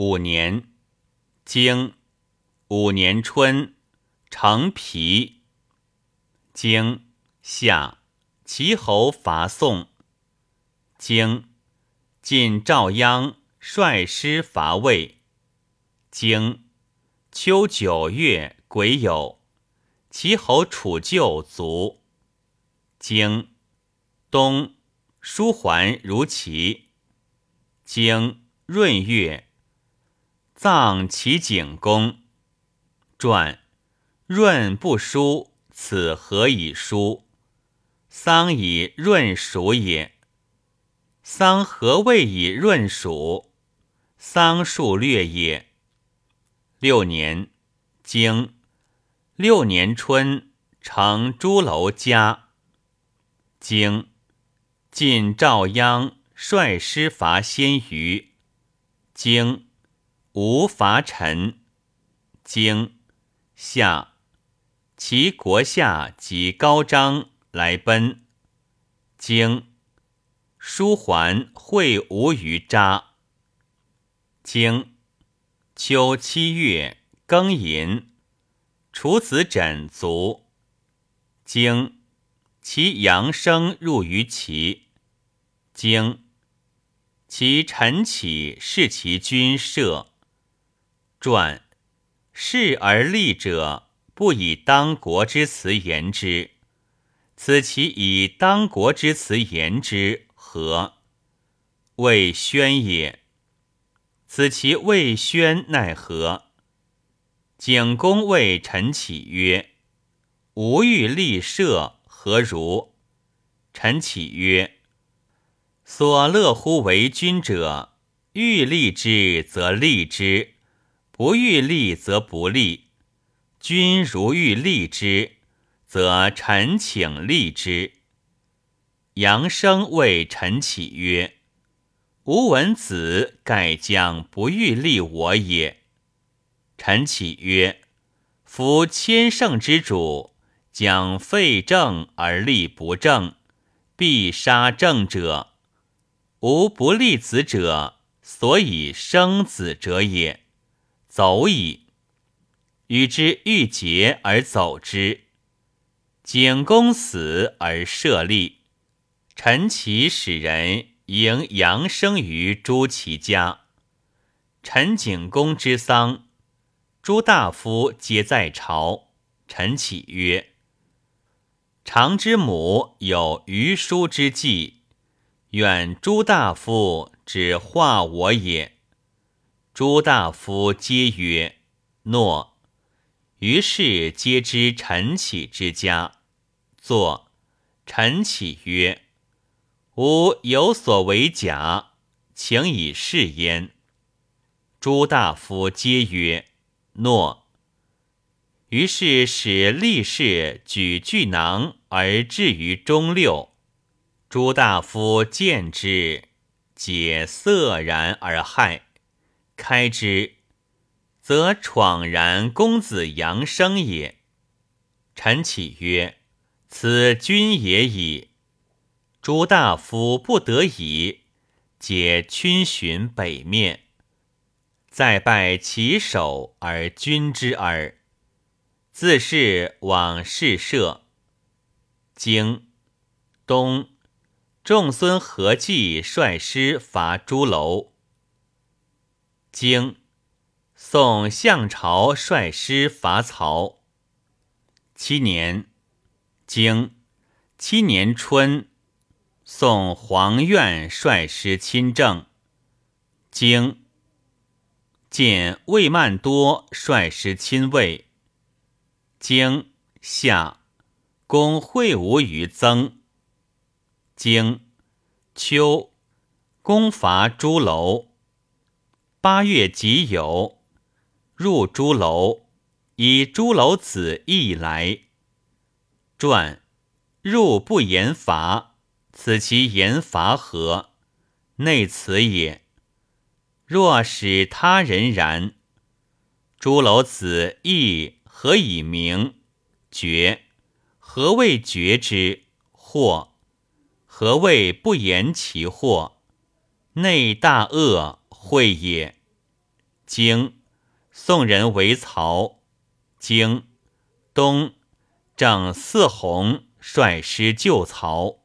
五年，经五年春，成皮。经夏，齐侯伐宋。经晋赵鞅率师伐魏。经秋九月癸酉，齐侯楚旧卒。经冬，叔桓如齐。经闰月。葬齐景公。传润不书，此何以书？丧以润属也。丧何谓以润属？丧数略也。六年，经六年春，成朱楼家。经晋赵鞅率师伐鲜于。经吴伐陈，经。夏，其国下及高张来奔，经。叔桓会吴于扎，经。秋七月庚寅，楚子枕卒，经。其阳生入于齐，经。其臣起视其君射。传事而立者，不以当国之辞言之。此其以当国之辞言之何？谓宣也。此其谓宣奈何？景公谓陈启曰：“吾欲立社，何如？”陈启曰：“所乐乎为君者，欲立之则立之。”不欲立则不立，君如欲立之，则臣请立之。杨生谓陈启曰：“吾闻子盖将不欲立我也。”陈启曰：“夫千乘之主，将废政而立不正，必杀正者。吾不立子者，所以生子者也。”走矣，与之欲结而走之。景公死而设立，陈齐使人迎阳生于朱祁家。陈景公之丧，诸大夫皆在朝。陈启曰：“常之母有余书之计，愿诸大夫只化我也。”诸大夫皆曰：“诺。”于是皆知陈启之家。作陈启曰：“吾有所为假，请以示焉。”诸大夫皆曰：“诺。”于是使立士举巨囊而置于中六。诸大夫见之，皆色然而骇。开之，则闯然公子阳生也。陈启曰：“此君也矣。”诸大夫不得已，皆逡巡北面，再拜其首而君之耳。自是往事社。经东，仲孙何忌率师伐朱楼。经宋向朝率师伐曹。七年，经七年春，宋黄苑率师亲政。经见魏曼多率师亲魏。经夏，攻会吴于曾。经秋，攻伐朱楼。八月己酉，入朱楼，以朱楼子义来。传入不言伐，此其言伐何？内此也。若使他人然，朱楼子义何以明？绝？何谓绝之？或？何谓不言其祸？内大恶。会也，经宋人为曹。经东正四弘率师救曹。